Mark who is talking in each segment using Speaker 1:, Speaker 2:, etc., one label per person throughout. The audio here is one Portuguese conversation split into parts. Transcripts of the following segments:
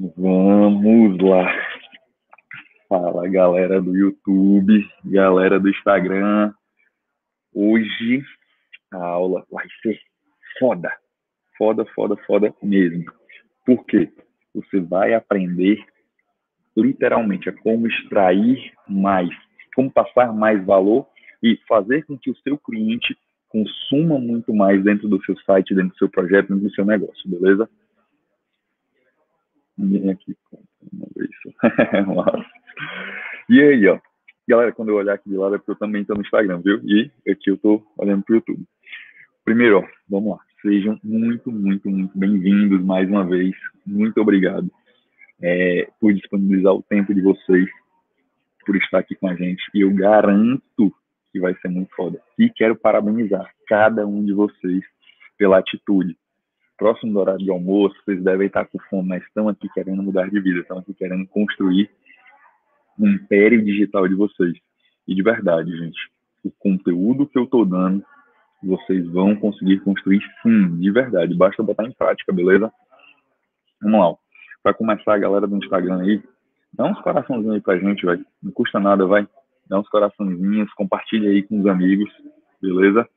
Speaker 1: Vamos lá. Fala galera do YouTube, galera do Instagram. Hoje a aula vai ser foda. Foda, foda, foda mesmo. Por quê? Você vai aprender literalmente a como extrair mais, como passar mais valor e fazer com que o seu cliente consuma muito mais dentro do seu site, dentro do seu projeto, dentro do seu negócio, beleza? Ninguém aqui conta isso. e aí, ó. Galera, quando eu olhar aqui de lado é porque eu também estou no Instagram, viu? E aqui eu estou olhando para o YouTube. Primeiro, ó, vamos lá. Sejam muito, muito, muito bem-vindos mais uma vez. Muito obrigado é, por disponibilizar o tempo de vocês, por estar aqui com a gente. E eu garanto que vai ser muito foda. E quero parabenizar cada um de vocês pela atitude, próximo do horário de almoço, vocês devem estar com fome, mas estão aqui querendo mudar de vida, estão aqui querendo construir um império digital de vocês. E de verdade, gente, o conteúdo que eu estou dando, vocês vão conseguir construir sim, de verdade. Basta botar em prática, beleza? Vamos lá. Para começar, a galera do Instagram aí, dá uns coraçãozinhos aí pra gente, vai. Não custa nada, vai. Dá uns coraçãozinhos, compartilha aí com os amigos, beleza?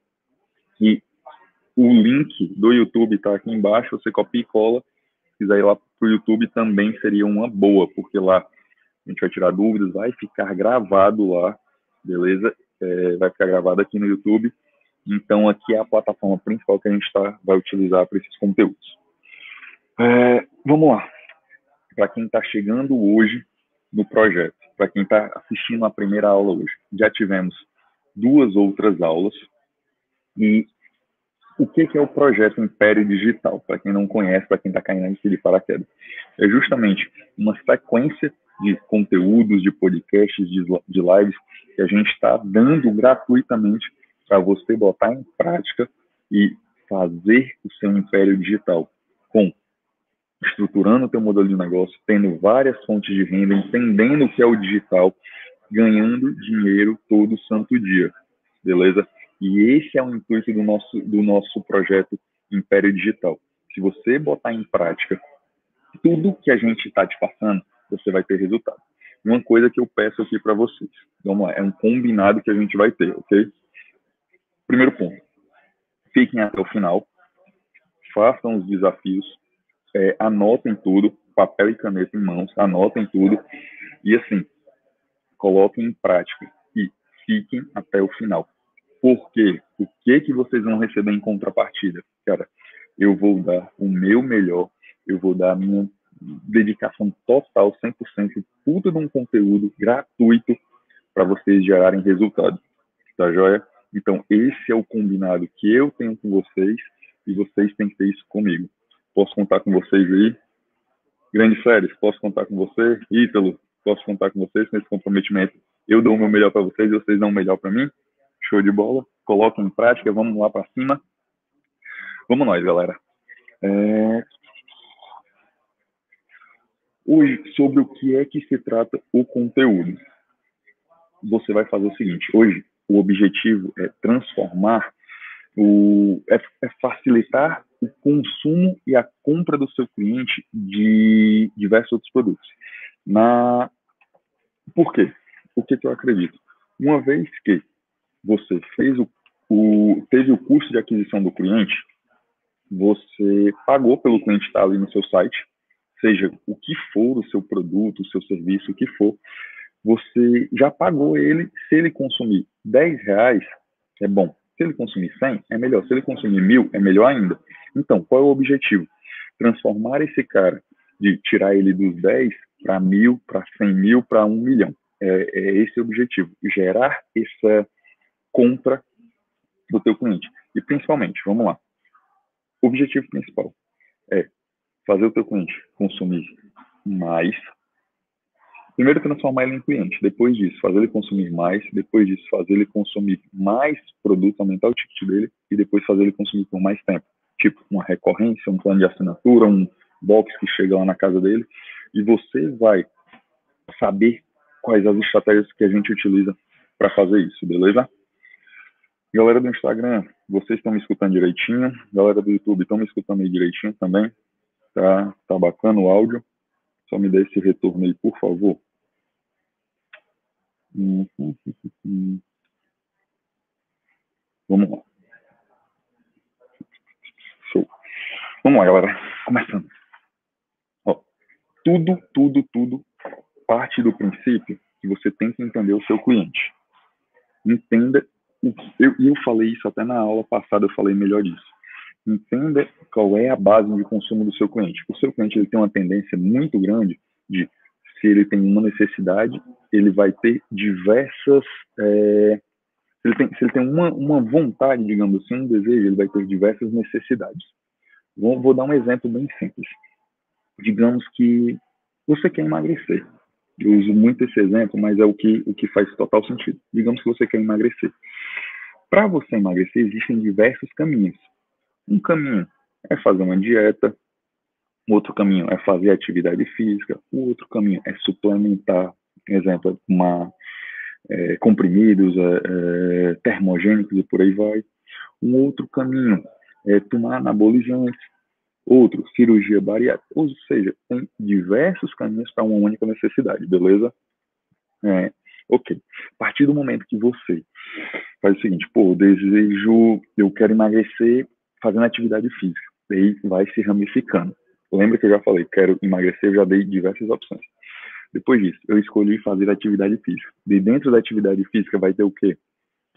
Speaker 1: E o link do YouTube está aqui embaixo, você copia e cola. Se quiser ir lá para o YouTube também seria uma boa, porque lá a gente vai tirar dúvidas, vai ficar gravado lá, beleza? É, vai ficar gravado aqui no YouTube. Então aqui é a plataforma principal que a gente tá, vai utilizar para esses conteúdos. É, vamos lá. Para quem está chegando hoje no projeto, para quem está assistindo a primeira aula hoje, já tivemos duas outras aulas e o que, é o projeto Império Digital? Para quem não conhece, para quem está caindo de paraquedas, é justamente uma sequência de conteúdos, de podcasts, de, de lives que a gente está dando gratuitamente para você botar em prática e fazer o seu império digital com estruturando o teu modelo de negócio, tendo várias fontes de renda, entendendo o que é o digital, ganhando dinheiro todo santo dia, beleza? E esse é o intuito do nosso, do nosso projeto Império Digital. Se você botar em prática tudo que a gente está te passando, você vai ter resultado. Uma coisa que eu peço aqui para vocês, vamos lá, é um combinado que a gente vai ter, ok? Primeiro ponto, fiquem até o final, façam os desafios, é, anotem tudo, papel e caneta em mãos, anotem tudo e assim, coloquem em prática e fiquem até o final. Por quê? O que que vocês vão receber em contrapartida? Cara, eu vou dar o meu melhor, eu vou dar a minha dedicação total, 100%, tudo de um conteúdo gratuito para vocês gerarem resultado. Tá joia? Então, esse é o combinado que eu tenho com vocês e vocês têm que ter isso comigo. Posso contar com vocês aí? Grande Férias, posso contar com você? Ítalo, posso contar com vocês nesse comprometimento? Eu dou o meu melhor para vocês e vocês dão o melhor para mim? Show de bola. Coloquem em prática, vamos lá para cima. Vamos nós, galera. É... Hoje, sobre o que é que se trata o conteúdo. Você vai fazer o seguinte: hoje, o objetivo é transformar, o, é, é facilitar o consumo e a compra do seu cliente de diversos outros produtos. Na... Por quê? O que, que eu acredito? Uma vez que você fez o, o, teve o custo de aquisição do cliente, você pagou pelo cliente estar ali no seu site, seja o que for o seu produto, o seu serviço, o que for, você já pagou ele. Se ele consumir 10 reais, é bom. Se ele consumir 100, é melhor. Se ele consumir mil, é melhor ainda. Então, qual é o objetivo? Transformar esse cara de tirar ele dos 10 para mil, para 100 mil, para um milhão. É, é esse o objetivo. Gerar essa compra do teu cliente. E principalmente, vamos lá, o objetivo principal é fazer o teu cliente consumir mais, primeiro transformar ele em cliente, depois disso fazer ele consumir mais, depois disso fazer ele consumir mais produto, aumentar o ticket dele. E depois fazer ele consumir por mais tempo, tipo uma recorrência, um plano de assinatura, um box que chega lá na casa dele. E você vai saber quais as estratégias que a gente utiliza para fazer isso, beleza? Galera do Instagram, vocês estão me escutando direitinho? Galera do YouTube, estão me escutando aí direitinho também? Tá, tá bacana o áudio? Só me dê esse retorno aí, por favor. Vamos lá. Show. Vamos lá, galera. Começando. Ó, tudo, tudo, tudo parte do princípio que você tem que entender o seu cliente. Entenda. Eu, eu falei isso até na aula passada, eu falei melhor disso. Entenda qual é a base de consumo do seu cliente. O seu cliente ele tem uma tendência muito grande de, se ele tem uma necessidade, ele vai ter diversas é, se ele tem, se ele tem uma, uma vontade, digamos assim, um desejo, ele vai ter diversas necessidades. Vou, vou dar um exemplo bem simples. Digamos que você quer emagrecer. Eu uso muito esse exemplo, mas é o que, o que faz total sentido. Digamos que você quer emagrecer. Para você emagrecer, existem diversos caminhos. Um caminho é fazer uma dieta, outro caminho é fazer atividade física, o outro caminho é suplementar, exemplo, uma é, comprimidos, é, é, termogênicos e por aí vai. Um outro caminho é tomar anabolizantes, outro, cirurgia bariátrica, ou seja, tem diversos caminhos para uma única necessidade, beleza? É, ok. A partir do momento que você faz o seguinte, pô, eu desejo, eu quero emagrecer fazendo atividade física, daí vai se ramificando. Lembra que eu já falei, quero emagrecer, eu já dei diversas opções. Depois disso, eu escolhi fazer atividade física. De dentro da atividade física vai ter o quê?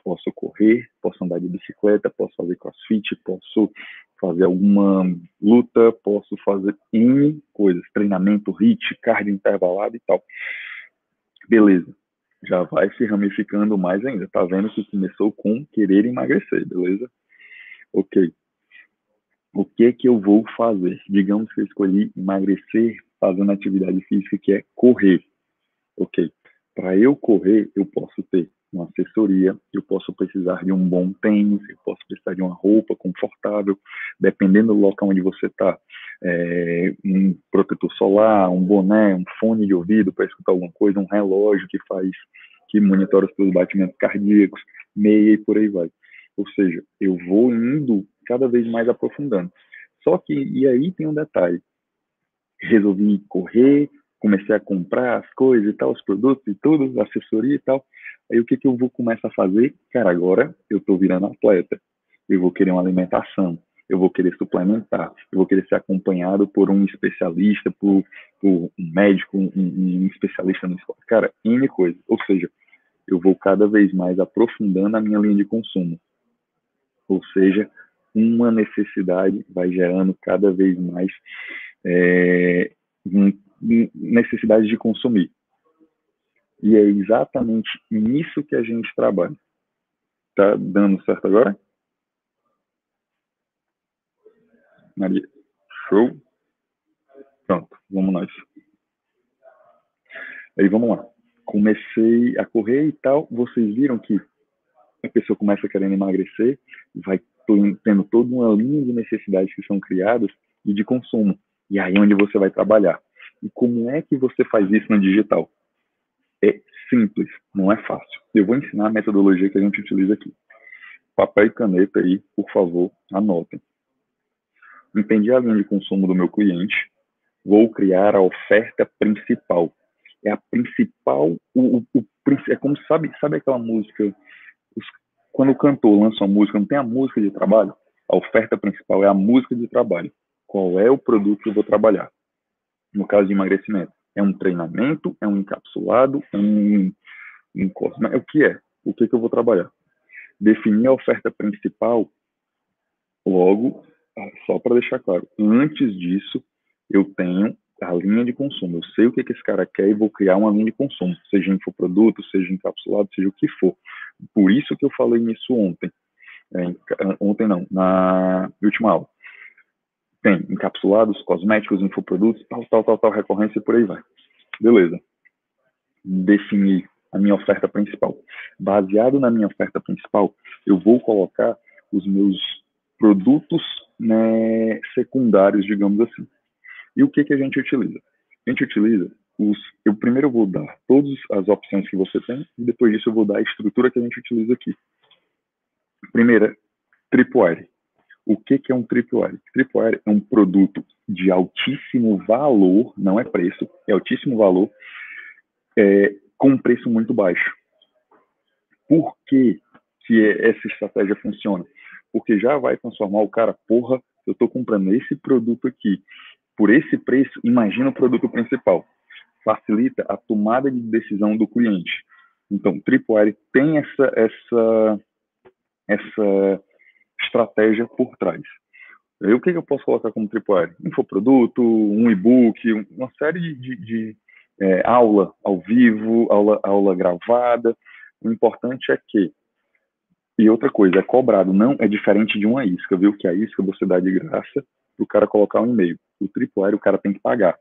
Speaker 1: Posso correr, posso andar de bicicleta, posso fazer crossfit, posso fazer alguma luta, posso fazer N coisas, treinamento, HIIT, cardio intervalado e tal. Beleza. Já vai se ramificando mais ainda. Tá vendo que começou com querer emagrecer, beleza? Ok. O que que eu vou fazer? Digamos que eu escolhi emagrecer fazendo atividade física que é correr. Ok. Para eu correr, eu posso ter uma assessoria, eu posso precisar de um bom tênis, eu posso precisar de uma roupa confortável, dependendo do local onde você está, é, um protetor solar, um boné, um fone de ouvido para escutar alguma coisa, um relógio que faz, que monitora os seus batimentos cardíacos, meia e por aí vai. Ou seja, eu vou indo cada vez mais aprofundando. Só que, e aí tem um detalhe, resolvi correr, comecei a comprar as coisas e tal, os produtos e tudo, assessoria e tal. Aí o que que eu vou começar a fazer? Cara, agora eu tô virando atleta. Eu vou querer uma alimentação, eu vou querer suplementar, eu vou querer ser acompanhado por um especialista, por, por um médico, um, um especialista no esporte. Cara, N coisa. Ou seja, eu vou cada vez mais aprofundando a minha linha de consumo. Ou seja, uma necessidade vai gerando cada vez mais é, necessidade de consumir. E é exatamente nisso que a gente trabalha. Tá dando certo agora? Maria, show? Pronto, vamos nós. Aí vamos lá. Comecei a correr e tal. Vocês viram que a pessoa começa querendo emagrecer, vai tendo toda uma linha de necessidades que são criadas e de consumo. E aí é onde você vai trabalhar. E como é que você faz isso no digital? É simples, não é fácil. Eu vou ensinar a metodologia que a gente utiliza aqui. Papel e caneta aí, por favor, anotem. Entendi a linha de consumo do meu cliente, vou criar a oferta principal. É a principal, o, o, o é como sabe, sabe aquela música, os, quando o cantor lança uma música, não tem a música de trabalho? A oferta principal é a música de trabalho qual é o produto que eu vou trabalhar. No caso de emagrecimento, é um treinamento, é um encapsulado, é um, um cosmético, é o que é? O que, que eu vou trabalhar? Definir a oferta principal, logo, ah, só para deixar claro, antes disso, eu tenho a linha de consumo. Eu sei o que, que esse cara quer e vou criar uma linha de consumo, seja infoproduto, seja encapsulado, seja o que for. Por isso que eu falei nisso ontem. É, ontem não, na última aula tem encapsulados, cosméticos, infoprodutos, tal, tal, tal, tal, recorrência e por aí vai. Beleza. Definir a minha oferta principal. Baseado na minha oferta principal, eu vou colocar os meus produtos né, secundários, digamos assim. E o que, que a gente utiliza? A gente utiliza os. Eu primeiro vou dar todas as opções que você tem, e depois disso eu vou dar a estrutura que a gente utiliza aqui. Primeira, tripwire. O que, que é um tripwire? Tripwire é um produto de altíssimo valor, não é preço, é altíssimo valor, é, com um preço muito baixo. Por que, que essa estratégia funciona? Porque já vai transformar o cara, porra, eu estou comprando esse produto aqui por esse preço, imagina o produto principal. Facilita a tomada de decisão do cliente. Então, Tripwire tem essa, essa, essa estratégia por trás. E o que, que eu posso colocar como Tripwire? Infoproduto, um e-book, uma série de, de, é, aula ao vivo, aula, aula gravada. O importante é que e outra coisa, é cobrado, não é diferente de uma isca, viu? Que a isca você dá de graça para o cara colocar um e-mail. O tripwire o cara tem que pagar.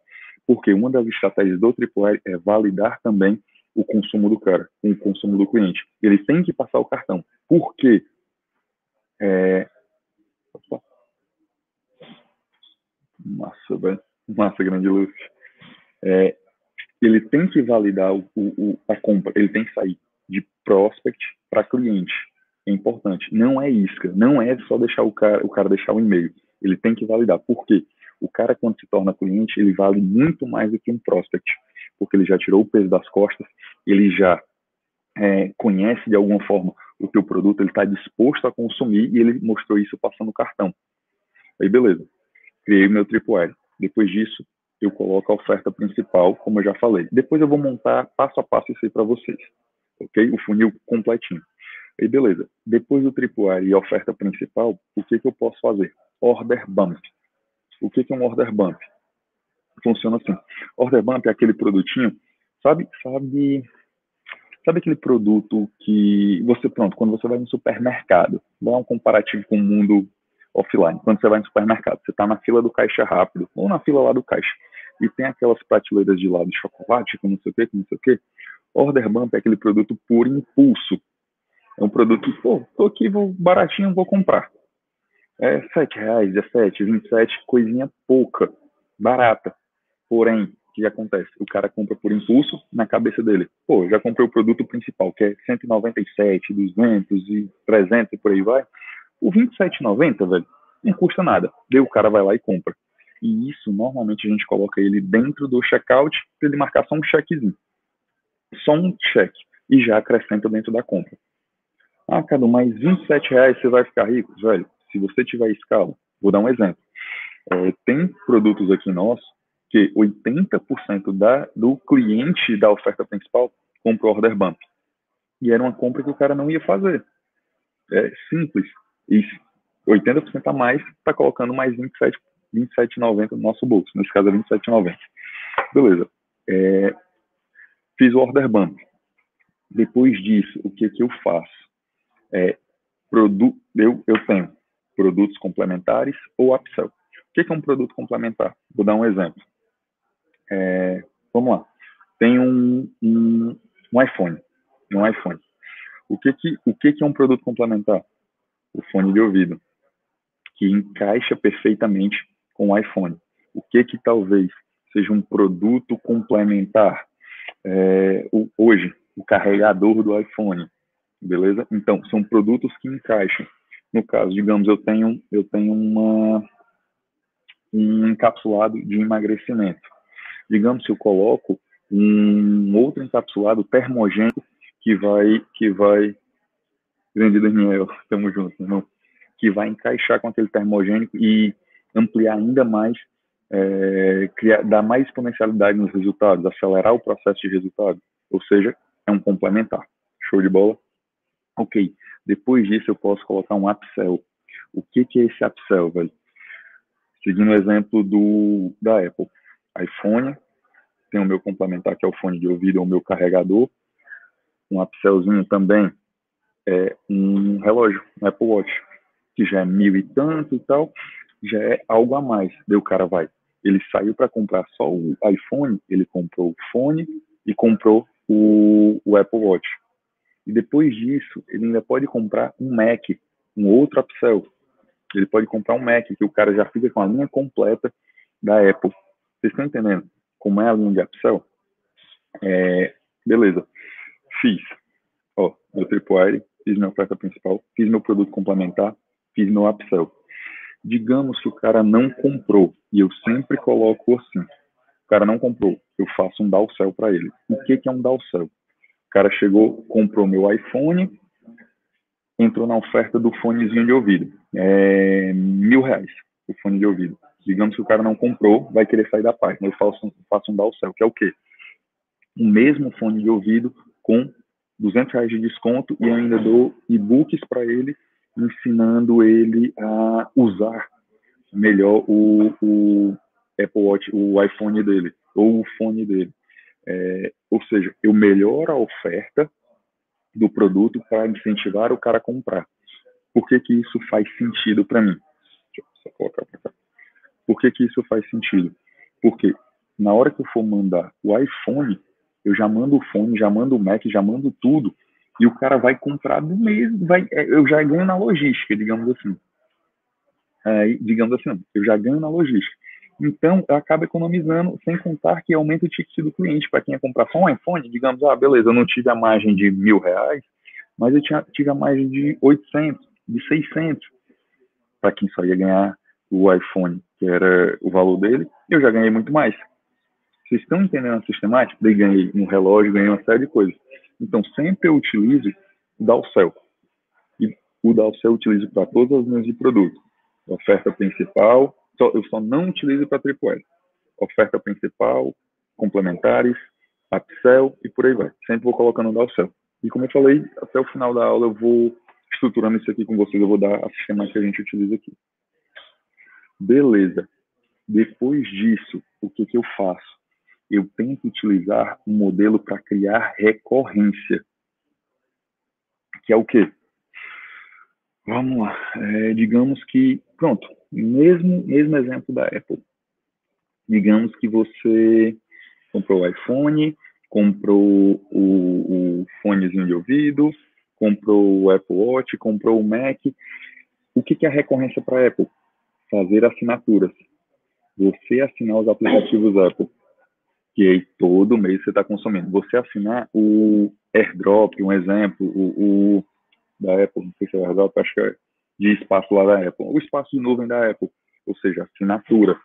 Speaker 1: Porque uma das estratégias do tripwire é validar também o consumo do cara, o consumo do cliente. Ele tem que passar o cartão. Por quê? É... Massa, velho. Massa, grande luz. É... Ele tem que validar o, o, a compra, ele tem que sair de prospect para cliente. É importante. Não é isca, não é só deixar o cara, o cara deixar o e-mail. Ele tem que validar. Por quê? O cara, quando se torna cliente, ele vale muito mais do que um prospect, porque ele já tirou o peso das costas, ele já é, conhece de alguma forma o teu produto, ele está disposto a consumir e ele mostrou isso passando o cartão. Aí, beleza. Criei meu tripwire. Depois disso, eu coloco a oferta principal, como eu já falei. Depois eu vou montar passo a passo isso aí para vocês, ok? O funil completinho. Aí, beleza. Depois do tripwire e a oferta principal, o que, que eu posso fazer? Order bump. O que, que é um order bump? Funciona assim. Order bump é aquele produtinho, sabe, sabe, sabe aquele produto que você, pronto, quando você vai no supermercado, vou dar um comparativo com o mundo offline. Quando você vai no supermercado, você está na fila do caixa rápido, ou na fila lá do caixa, e tem aquelas prateleiras de lado de chocolate, com não sei o que, com não sei o que. Order bump é aquele produto por impulso. É um produto que, pô, tô aqui, vou baratinho, vou comprar. É sete reais, 17, 27, coisinha pouca, barata. Porém, que acontece? O cara compra por impulso na cabeça dele. Pô, já comprei o produto principal, que é 197, 200 e 300 e por aí vai. O 27,90, velho, não custa nada. Daí o cara vai lá e compra. E isso, normalmente, a gente coloca ele dentro do checkout para ele marcar só um chequezinho. Só um cheque. E já acrescenta dentro da compra. Ah, Cadu, mais 27 reais você vai ficar rico? Velho, se você tiver escala, vou dar um exemplo. É, tem produtos aqui nossos que 80% da, do cliente da oferta principal compra o order bump. E era uma compra que o cara não ia fazer. É simples. E 80% a mais está colocando mais 27 27,90 no nosso bolso. Nesse caso é 27,90. Beleza. É, fiz o order bump. Depois disso, o que, que eu faço? É, produ eu, eu tenho produtos complementares ou upsell. O que é um produto complementar? Vou dar um exemplo. É, vamos lá. Tem um, um, um, iPhone. Um iPhone. O que, que, o que, que é um produto complementar? O fone de ouvido, que encaixa perfeitamente com o iPhone. O que que talvez seja um produto complementar? É, o, hoje, o carregador do iPhone, beleza? Então, são produtos que encaixam. No caso, digamos, eu tenho, eu tenho uma, um encapsulado de emagrecimento. Digamos, se eu coloco um outro encapsulado termogênico que vai, que vai, grande Daniel, estamos juntos, irmão, que vai encaixar com aquele termogênico e ampliar ainda mais, é, criar, dar mais exponencialidade nos resultados, acelerar o processo de resultado, ou seja, é um complementar. Show de bola? Ok. Depois disso, eu posso colocar um upsell. O que, que é esse upsell, velho? Seguindo o exemplo do, da Apple. iPhone, tem o meu complementar, que é o fone de ouvido, ou o meu carregador. Um upsellzinho também é um relógio, um Apple Watch, que já é mil e tanto e tal, já é algo a mais. Daí o cara vai. Ele saiu para comprar só o iPhone, ele comprou o fone e comprou o, o Apple Watch. E depois disso, ele ainda pode comprar um Mac, um outro upsell. Ele pode comprar um Mac, que o cara já fica com a linha completa da Apple. Vocês estão entendendo como é a linha de upsell? É, beleza. Fiz. Ó, meu tripwire, fiz minha oferta principal, fiz meu produto complementar, fiz meu upsell. Digamos que o cara não comprou, e eu sempre coloco assim: o cara não comprou, eu faço um downsell para ele. O que, que é um downsell? O cara chegou, comprou meu iPhone, entrou na oferta do fonezinho de ouvido. É mil reais o fone de ouvido. Digamos que o cara não comprou, vai querer sair da página. Eu faço, faço um downsell, que é o quê? O mesmo fone de ouvido com 200 reais de desconto e ainda dou e-books para ele, ensinando ele a usar melhor o, o Apple Watch, o iPhone dele, ou o fone dele. É, ou seja, eu melhoro a oferta do produto para incentivar o cara a comprar. Por que, que isso faz sentido para mim? Deixa eu só colocar para cá. Por que, que isso faz sentido? Porque na hora que eu for mandar o iPhone, eu já mando o fone, já mando o Mac, já mando tudo, e o cara vai comprar do mesmo, vai, é, eu já ganho na logística, digamos assim. É, digamos assim, eu já ganho na logística. Então, eu acabo economizando, sem contar que aumenta o ticket do cliente. Para quem ia comprar só um iPhone, digamos, ah, beleza, eu não tive a margem de mil reais, mas eu tinha, tive a margem de 800, de 600. Para quem só ia ganhar o iPhone, que era o valor dele, eu já ganhei muito mais. Vocês estão entendendo a sistemática? Daí ganhei um relógio, ganhei uma série de coisas. Então, sempre eu utilizo o Dalcel. E o Dalcel eu utilizo para todas as linhas de produto. Oferta principal, só, eu só não utilizo para triple Oferta principal, complementares, upsell e por aí vai. Sempre vou colocando o Dalcel. E como eu falei, até o final da aula eu vou estruturando isso aqui com vocês, eu vou dar a sistema que a gente utiliza aqui. Beleza. Depois disso, o que, que eu faço? Eu tento utilizar um modelo para criar recorrência. Que é o quê? Vamos lá. É, digamos que, pronto, mesmo, mesmo exemplo da Apple. Digamos que você comprou o iPhone, comprou o, o fonezinho de ouvido, comprou o Apple Watch, comprou o Mac. O que, que é a recorrência para a Apple? Fazer assinaturas. Você assinar os aplicativos Apple, que aí todo mês você está consumindo. Você assinar o AirDrop, um exemplo, o, o da Apple, não sei se é AirDrop, acho que é de espaço lá da Apple, o espaço de nuvem da Apple, ou seja, assinatura.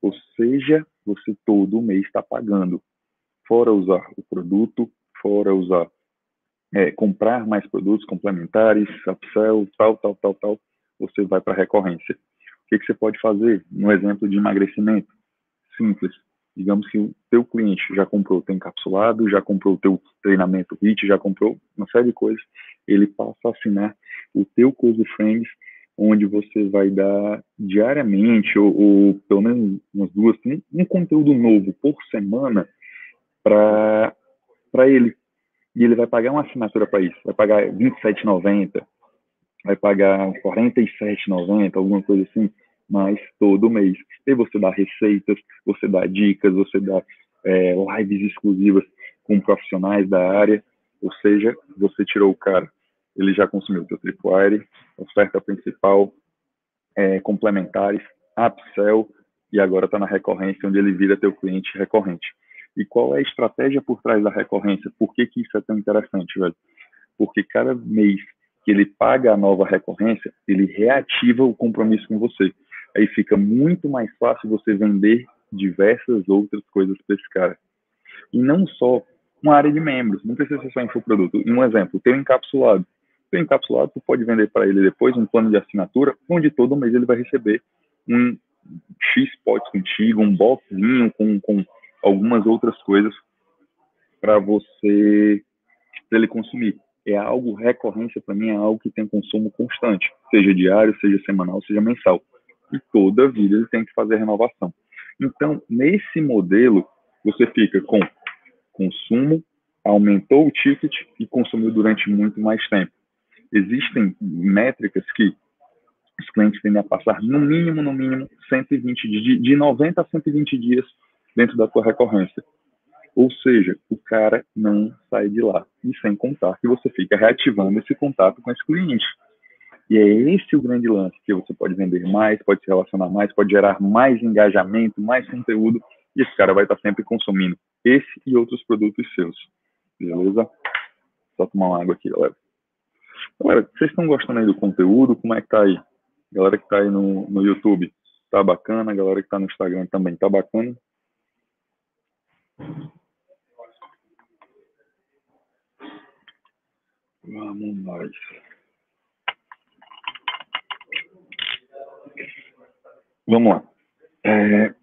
Speaker 1: Ou seja, você todo mês está pagando, fora usar o produto, fora usar é, comprar mais produtos complementares, upsell, tal, tal, tal, tal, você vai para recorrência. O que, que você pode fazer? No exemplo de emagrecimento, simples. Digamos que o teu cliente já comprou o teu encapsulado, já comprou o teu treinamento HIT, já comprou uma série de coisas, ele passa a assinar o teu Cozy Friends, onde você vai dar diariamente, ou, ou pelo menos umas duas, um, um conteúdo novo por semana para ele. E ele vai pagar uma assinatura para isso, vai pagar R$ 27,90, vai pagar R$ 47,90, alguma coisa assim mas todo mês. E você dá receitas, você dá dicas, você dá é, lives exclusivas com profissionais da área, ou seja, você tirou o cara, ele já consumiu o teu tripwire, oferta principal, é, complementares, upsell, e agora está na recorrência, onde ele vira teu cliente recorrente. E qual é a estratégia por trás da recorrência? Por que, que isso é tão interessante, velho? Porque cada mês que ele paga a nova recorrência, ele reativa o compromisso com você aí fica muito mais fácil você vender diversas outras coisas para esse cara. E não só uma área de membros, não precisa ser só infoproduto. Um exemplo, teu encapsulado. Teu encapsulado, tu pode vender para ele depois um plano de assinatura, onde todo mês ele vai receber um X potes contigo, um boxinho com, com algumas outras coisas para você, ele consumir. É algo, recorrência para mim é algo que tem consumo constante, seja diário, seja semanal, seja mensal e toda vida ele tem que fazer renovação. Então, nesse modelo, você fica com consumo, aumentou o ticket e consumiu durante muito mais tempo. Existem métricas que os clientes tendem a passar no mínimo, no mínimo, 120 dias, de 90 a 120 dias dentro da tua recorrência. Ou seja, o cara não sai de lá. E sem contar que você fica reativando esse contato com esse cliente. E é esse o grande lance, que você pode vender mais, pode se relacionar mais, pode gerar mais engajamento, mais conteúdo, e esse cara vai estar sempre consumindo esse e outros produtos seus. Beleza? Só tomar uma água aqui, galera. Galera, vocês estão gostando aí do conteúdo? Como é que tá aí? Galera que está aí no, no YouTube, tá bacana. Galera que está no Instagram também tá bacana. Vamos nós. Vamos lá. É...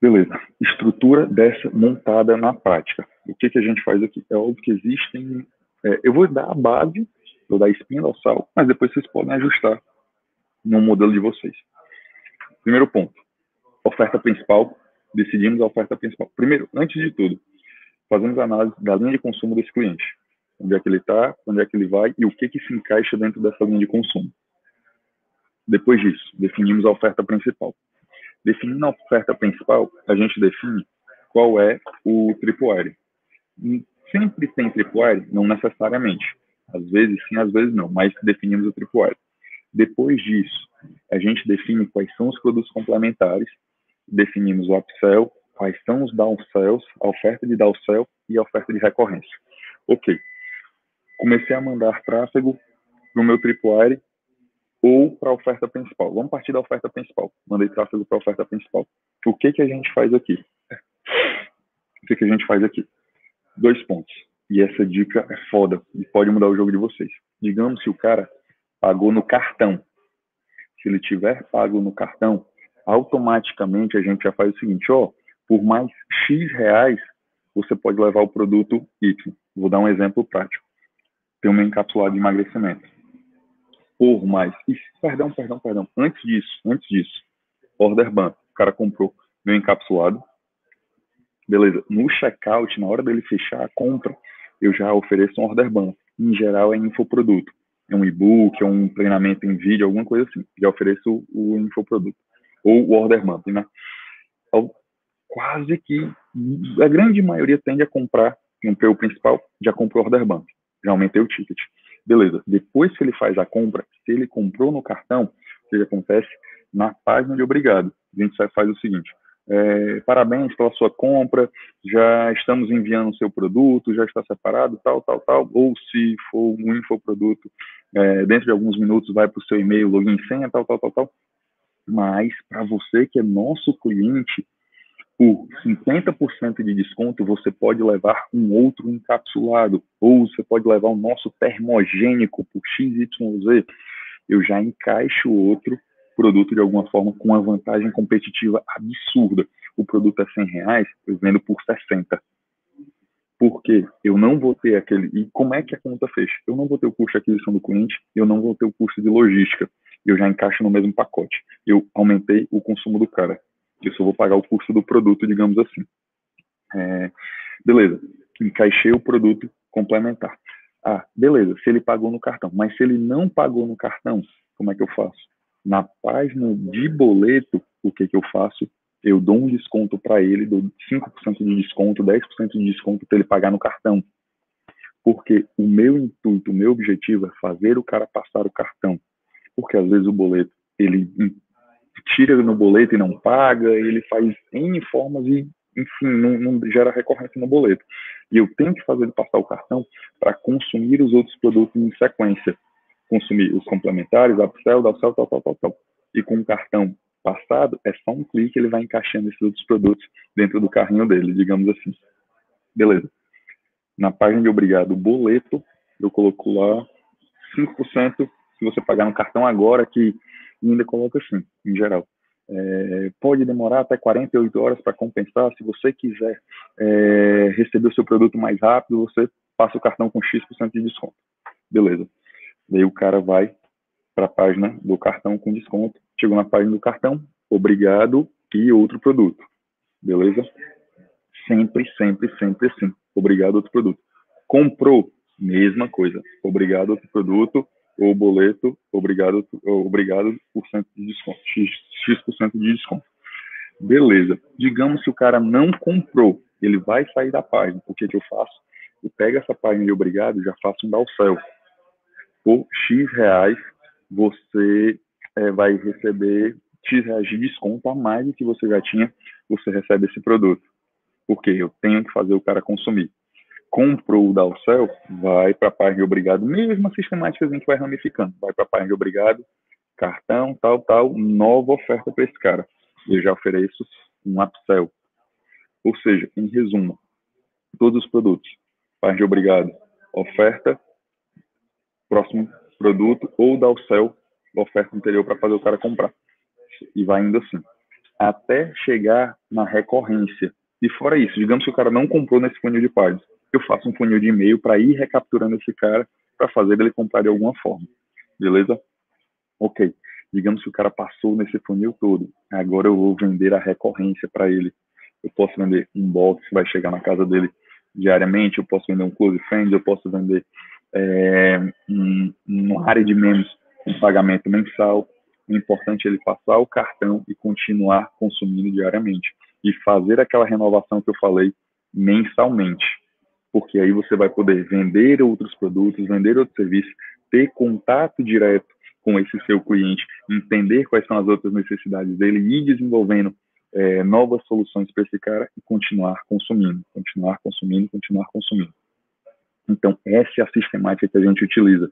Speaker 1: Beleza. Estrutura dessa montada na prática. O que, que a gente faz aqui? É óbvio que existem. É, eu vou dar a base, vou dar a espinha dorsal, mas depois vocês podem ajustar no modelo de vocês. Primeiro ponto: oferta principal. Decidimos a oferta principal. Primeiro, antes de tudo, fazemos a análise da linha de consumo desse cliente. Onde é que ele está, onde é que ele vai e o que, que se encaixa dentro dessa linha de consumo. Depois disso, definimos a oferta principal. Definindo a oferta principal, a gente define qual é o tripwire. Sempre tem tripwire? Não necessariamente. Às vezes sim, às vezes não, mas definimos o tripwire. Depois disso, a gente define quais são os produtos complementares, definimos o upsell, quais são os downsells, a oferta de downsell e a oferta de recorrência. Ok. Comecei a mandar tráfego para o meu tripwire ou para a oferta principal. Vamos partir da oferta principal. Mandei tráfego para a oferta principal. O que, que a gente faz aqui? O que, que a gente faz aqui? Dois pontos. E essa dica é foda e pode mudar o jogo de vocês. Digamos se o cara pagou no cartão. Se ele tiver pago no cartão, automaticamente a gente já faz o seguinte, ó, por mais X reais, você pode levar o produto Y. Vou dar um exemplo prático. Tem um encapsulado de emagrecimento. Por mais. perdão, perdão, perdão. Antes disso, antes disso, order ban. O cara comprou meu encapsulado. Beleza. No checkout, na hora dele fechar a compra, eu já ofereço um order ban. Em geral, é infoproduto. É um e-book, é um treinamento em vídeo, alguma coisa assim. Já ofereço o infoproduto. Ou o order ban, né? Então, quase que a grande maioria tende a comprar, comprei o principal, já comprou o order bank, já aumentei o ticket. Beleza, depois que ele faz a compra, se ele comprou no cartão, o que acontece? Na página de obrigado, a gente faz o seguinte, é, parabéns pela sua compra, já estamos enviando o seu produto, já está separado, tal, tal, tal, ou se for um infoproduto, é, dentro de alguns minutos vai para o seu e-mail, login senha, tal, tal, tal, tal. Mas para você que é nosso cliente, por 50% de desconto, você pode levar um outro encapsulado, ou você pode levar o nosso termogênico por XYZ. Eu já encaixo outro produto de alguma forma com uma vantagem competitiva absurda. O produto é 100 reais, eu vendo por 60. Porque eu não vou ter aquele. E como é que a conta fecha? Eu não vou ter o custo de aquisição do cliente, eu não vou ter o custo de logística. Eu já encaixo no mesmo pacote. Eu aumentei o consumo do cara eu só vou pagar o custo do produto, digamos assim. É, beleza, encaixei o produto complementar. Ah, beleza, se ele pagou no cartão, mas se ele não pagou no cartão, como é que eu faço? Na página de boleto, o que, que eu faço? Eu dou um desconto para ele, dou 5% de desconto, 10% de desconto para ele pagar no cartão. Porque o meu intuito, o meu objetivo é fazer o cara passar o cartão. Porque às vezes o boleto, ele tira no boleto e não paga, ele faz N formas e, enfim, não, não gera recorrência no boleto. E eu tenho que fazer ele passar o cartão para consumir os outros produtos em sequência. Consumir os complementares, upsell, downsell, tal, tal, tal, tal. E com o cartão passado, é só um clique, ele vai encaixando esses outros produtos dentro do carrinho dele, digamos assim. Beleza. Na página de obrigado boleto, eu coloco lá 5% se você pagar no cartão agora, que e ainda coloca assim, em geral. É, pode demorar até 48 horas para compensar. Se você quiser é, receber o seu produto mais rápido, você passa o cartão com X% de desconto. Beleza. Daí o cara vai para a página do cartão com desconto. Chegou na página do cartão, obrigado e outro produto. Beleza? Sempre, sempre, sempre assim. Obrigado outro produto. Comprou, mesma coisa. Obrigado outro produto ou boleto, obrigado, obrigado por cento de desconto, X, X% de desconto. Beleza. Digamos que o cara não comprou, ele vai sair da página. O que, que eu faço? Eu pego essa página de obrigado e já faço um downsell. Por X reais, você é, vai receber X reais de desconto a mais do que você já tinha, você recebe esse produto. Porque eu tenho que fazer o cara consumir. Comprou o Dalcel, vai para a página de obrigado, mesma sistemática a gente vai ramificando, vai para a página de obrigado, cartão, tal, tal, nova oferta para esse cara. Eu já ofereço um upsell. Ou seja, em resumo, todos os produtos, página de obrigado, oferta, próximo produto, ou downsell, oferta anterior para fazer o cara comprar. E vai indo assim, até chegar na recorrência. E fora isso, digamos que o cara não comprou nesse funil de páginas, eu faço um funil de e-mail para ir recapturando esse cara para fazer ele comprar de alguma forma. Beleza? Ok. Digamos que o cara passou nesse funil todo. Agora eu vou vender a recorrência para ele. Eu posso vender um box que vai chegar na casa dele diariamente, eu posso vender um close friend, eu posso vender é, um, uma área de memes um pagamento mensal. O importante é ele passar o cartão e continuar consumindo diariamente. E fazer aquela renovação que eu falei mensalmente porque aí você vai poder vender outros produtos, vender outros serviços, ter contato direto com esse seu cliente, entender quais são as outras necessidades dele e ir desenvolvendo é, novas soluções para esse cara e continuar consumindo, continuar consumindo, continuar consumindo. Então, essa é a sistemática que a gente utiliza.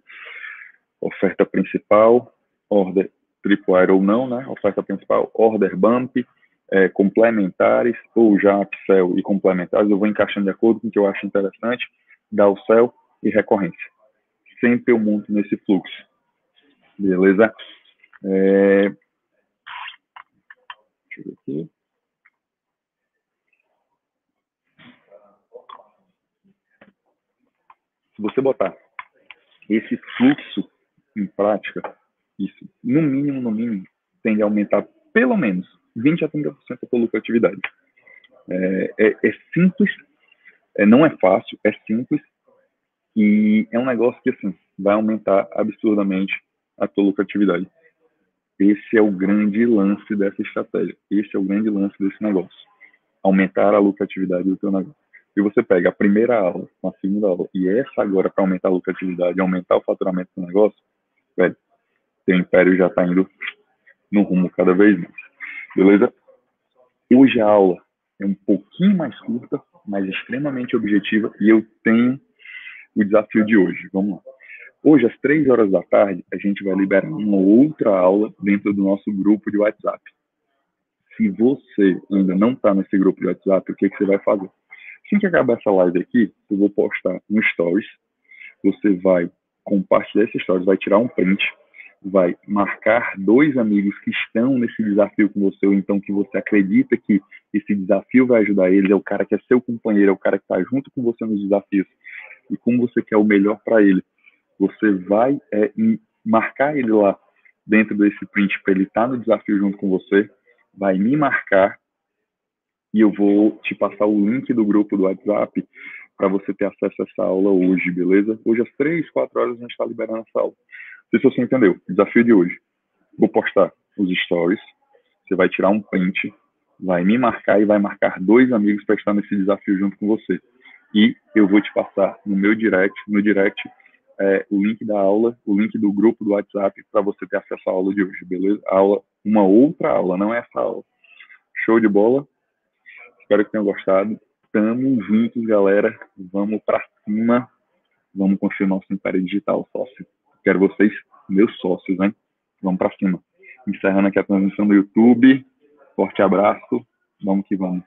Speaker 1: Oferta principal, order tripwire ou não, né? Oferta principal, order bump, é, complementares ou já upsell e complementares, eu vou encaixando de acordo com o que eu acho interessante, downsell e recorrência. Sempre eu monto nesse fluxo. Beleza? É... Deixa eu ver aqui. Se você botar esse fluxo em prática, isso, no mínimo, no mínimo, tende a aumentar pelo menos 20 a 30% da tua lucratividade. É, é, é simples, é, não é fácil, é simples e é um negócio que assim vai aumentar absurdamente a tua lucratividade. Esse é o grande lance dessa estratégia. Esse é o grande lance desse negócio. Aumentar a lucratividade do teu negócio. E você pega a primeira aula, a segunda aula e essa agora para aumentar a lucratividade, aumentar o faturamento do negócio, velho, teu império já está indo no rumo cada vez mais. Beleza? Hoje a aula é um pouquinho mais curta, mas extremamente objetiva, e eu tenho o desafio de hoje. Vamos lá. Hoje, às três horas da tarde, a gente vai liberar uma outra aula dentro do nosso grupo de WhatsApp. Se você ainda não está nesse grupo de WhatsApp, o que, que você vai fazer? Assim que acabar essa live aqui, eu vou postar um stories. Você vai compartilhar esse stories, vai tirar um print, vai marcar dois amigos que estão nesse desafio com você, ou então que você acredita que esse desafio vai ajudar eles, é o cara que é seu companheiro, é o cara que está junto com você nos desafios, e como você quer o melhor para ele, você vai é, marcar ele lá dentro desse print para ele estar tá no desafio junto com você, vai me marcar e eu vou te passar o link do grupo do WhatsApp para você ter acesso a essa aula hoje, beleza? Hoje às três, quatro horas a gente está liberando essa aula sei se você entendeu. Desafio de hoje. Vou postar os stories. Você vai tirar um print, vai me marcar e vai marcar dois amigos para estar nesse desafio junto com você. E eu vou te passar no meu direct, no direct, é, o link da aula, o link do grupo do WhatsApp para você ter acesso à aula de hoje, beleza? A aula, uma outra aula, não é essa aula. Show de bola. Espero que tenham gostado. Tamo juntos, galera. Vamos para cima. Vamos construir nosso império digital, sócio. Quero vocês, meus sócios, hein? Vamos para cima. Encerrando aqui a transmissão do YouTube. Forte abraço. Vamos que vamos.